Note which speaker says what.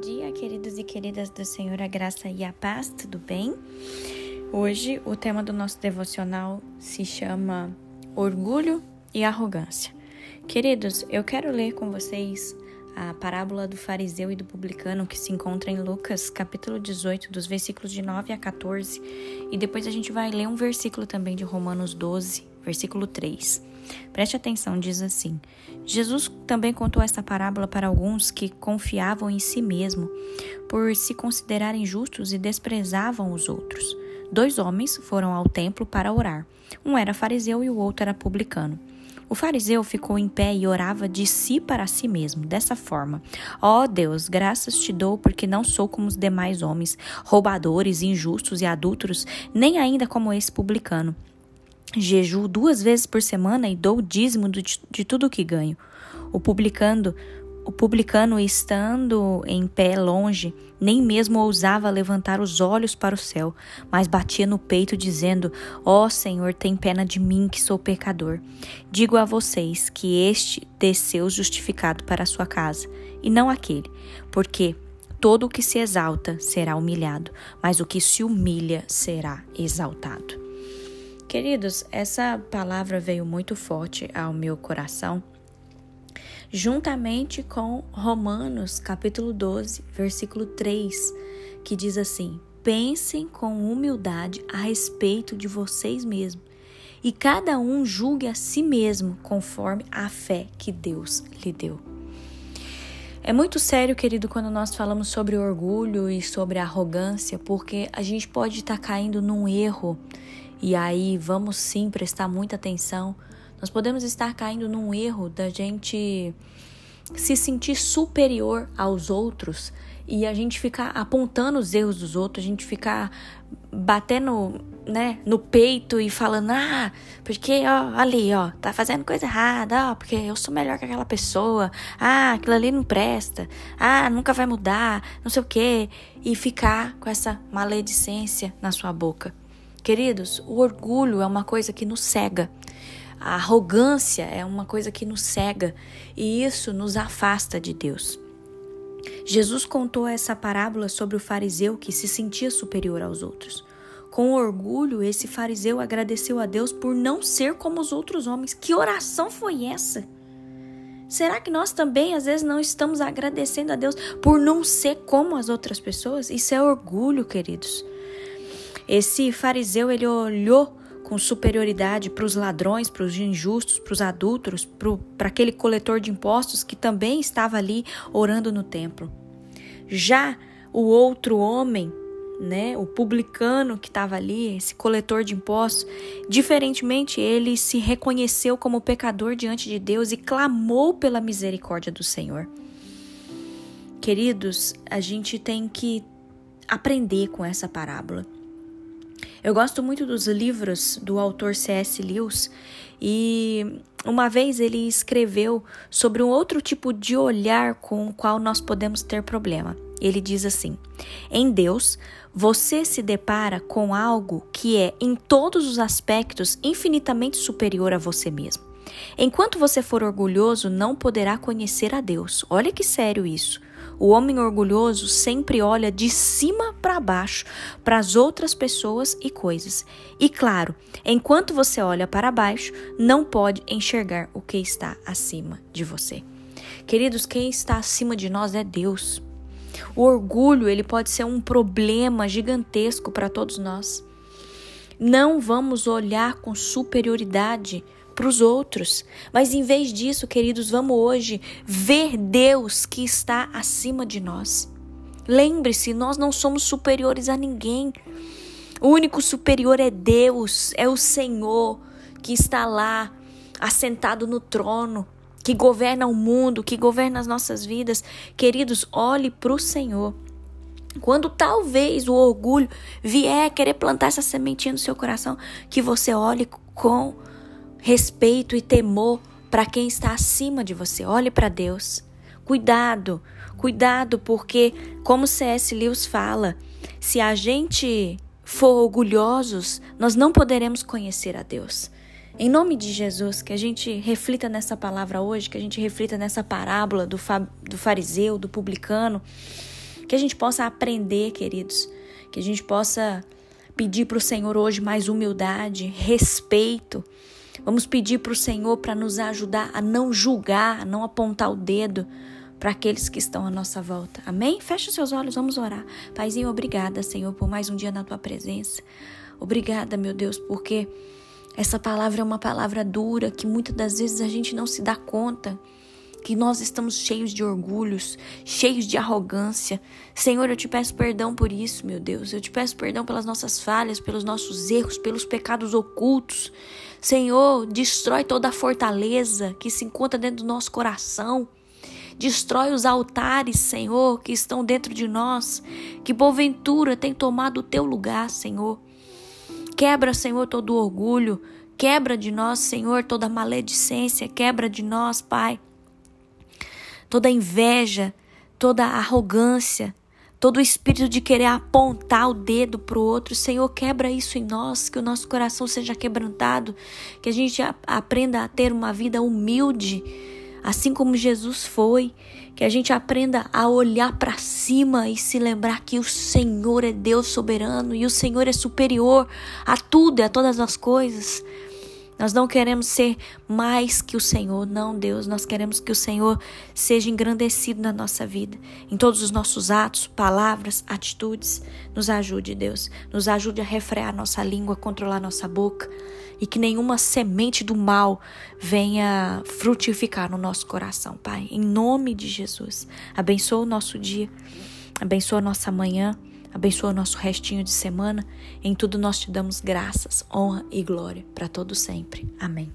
Speaker 1: dia, queridos e queridas do Senhor, a graça e a paz, tudo bem? Hoje o tema do nosso devocional se chama Orgulho e Arrogância. Queridos, eu quero ler com vocês a parábola do fariseu e do publicano que se encontra em Lucas, capítulo 18, dos versículos de 9 a 14, e depois a gente vai ler um versículo também de Romanos 12, versículo 3. Preste atenção, diz assim: Jesus também contou esta parábola para alguns que confiavam em si mesmo, por se considerarem justos e desprezavam os outros. Dois homens foram ao templo para orar. Um era fariseu e o outro era publicano. O fariseu ficou em pé e orava de si para si mesmo, dessa forma: Ó oh Deus, graças te dou porque não sou como os demais homens, roubadores, injustos e adúlteros, nem ainda como esse publicano. Jejuo duas vezes por semana e dou dízimo de, tudo o que ganho. O publicano, o publicano, estando em pé longe, nem mesmo ousava levantar os olhos para o céu, mas batia no peito, dizendo: Ó oh, Senhor, tem pena de mim, que sou pecador. Digo a vocês que este desceu justificado para a sua casa, e não aquele, porque todo o que se exalta será humilhado, mas o que se humilha será exaltado. Queridos, essa palavra veio muito forte ao meu coração, juntamente com Romanos, capítulo 12, versículo 3, que diz assim: Pensem com humildade a respeito de vocês mesmos, e cada um julgue a si mesmo conforme a fé que Deus lhe deu. É muito sério, querido, quando nós falamos sobre orgulho e sobre arrogância, porque a gente pode estar caindo num erro e aí vamos sim prestar muita atenção. Nós podemos estar caindo num erro da gente se sentir superior aos outros e a gente ficar apontando os erros dos outros, a gente ficar batendo, né, no peito e falando: "Ah, porque ó, ali, ó, tá fazendo coisa errada, ó, porque eu sou melhor que aquela pessoa. Ah, aquilo ali não presta. Ah, nunca vai mudar, não sei o quê", e ficar com essa maledicência na sua boca. Queridos, o orgulho é uma coisa que nos cega. A arrogância é uma coisa que nos cega e isso nos afasta de Deus. Jesus contou essa parábola sobre o fariseu que se sentia superior aos outros. Com orgulho, esse fariseu agradeceu a Deus por não ser como os outros homens. Que oração foi essa? Será que nós também às vezes não estamos agradecendo a Deus por não ser como as outras pessoas? Isso é orgulho, queridos. Esse fariseu ele olhou com superioridade para os ladrões, para os injustos, para os adúlteros, para aquele coletor de impostos que também estava ali orando no templo. Já o outro homem, né, o publicano que estava ali, esse coletor de impostos, diferentemente ele se reconheceu como pecador diante de Deus e clamou pela misericórdia do Senhor. Queridos, a gente tem que aprender com essa parábola. Eu gosto muito dos livros do autor C.S. Lewis e uma vez ele escreveu sobre um outro tipo de olhar com o qual nós podemos ter problema. Ele diz assim: Em Deus, você se depara com algo que é, em todos os aspectos, infinitamente superior a você mesmo. Enquanto você for orgulhoso, não poderá conhecer a Deus. Olha que sério isso. O homem orgulhoso sempre olha de cima para baixo para as outras pessoas e coisas. E claro, enquanto você olha para baixo, não pode enxergar o que está acima de você. Queridos, quem está acima de nós é Deus. O orgulho, ele pode ser um problema gigantesco para todos nós. Não vamos olhar com superioridade para os outros. Mas em vez disso, queridos, vamos hoje ver Deus que está acima de nós. Lembre-se, nós não somos superiores a ninguém. O único superior é Deus, é o Senhor que está lá, assentado no trono, que governa o mundo, que governa as nossas vidas. Queridos, olhe para o Senhor. Quando talvez o orgulho vier querer plantar essa sementinha no seu coração, que você olhe com respeito e temor para quem está acima de você. Olhe para Deus. Cuidado, cuidado, porque, como C.S. Lewis fala, se a gente for orgulhosos, nós não poderemos conhecer a Deus. Em nome de Jesus, que a gente reflita nessa palavra hoje, que a gente reflita nessa parábola do, do fariseu, do publicano, Que a gente possa aprender, queridos, que a gente possa pedir para o Senhor hoje mais humildade, respeito. Vamos pedir para o Senhor para nos ajudar a não julgar, a não apontar o dedo para aqueles que estão à nossa volta. Amém? Feche os seus olhos, vamos orar. Paizinho, obrigada, Senhor, por mais um dia na tua presença. Obrigada, meu Deus, porque essa palavra é uma palavra dura que muitas das vezes a gente não se dá conta que nós estamos cheios de orgulhos, cheios de arrogância. Senhor, eu te peço perdão por isso, meu Deus. Eu te peço perdão pelas nossas falhas, pelos nossos erros, pelos pecados ocultos. Senhor, destrói toda a fortaleza que se encontra dentro do nosso coração. Destrói os altares, Senhor, que estão dentro de nós, que porventura tem tomado o teu lugar, Senhor. Quebra, Senhor, todo orgulho. Quebra de nós, Senhor, toda maledicência. Quebra de nós, Pai, toda inveja, toda arrogância, todo o espírito de querer apontar o dedo para o outro. Senhor, quebra isso em nós, que o nosso coração seja quebrantado, que a gente aprenda a ter uma vida humilde assim como Jesus foi, que a gente aprenda a olhar para cima e se lembrar que o Senhor é Deus soberano e o Senhor é superior a tudo e a todas as coisas. Nós não queremos ser mais que o Senhor, não, Deus. Nós queremos que o Senhor seja engrandecido na nossa vida, em todos os nossos atos, palavras, atitudes. Nos ajude, Deus. Nos ajude a refrear nossa língua, controlar nossa boca e que nenhuma semente do mal venha frutificar no nosso coração, Pai. Em nome de Jesus. Abençoa o nosso dia, abençoa a nossa manhã. Abençoa o nosso restinho de semana. Em tudo nós te damos graças, honra e glória para todo sempre. Amém.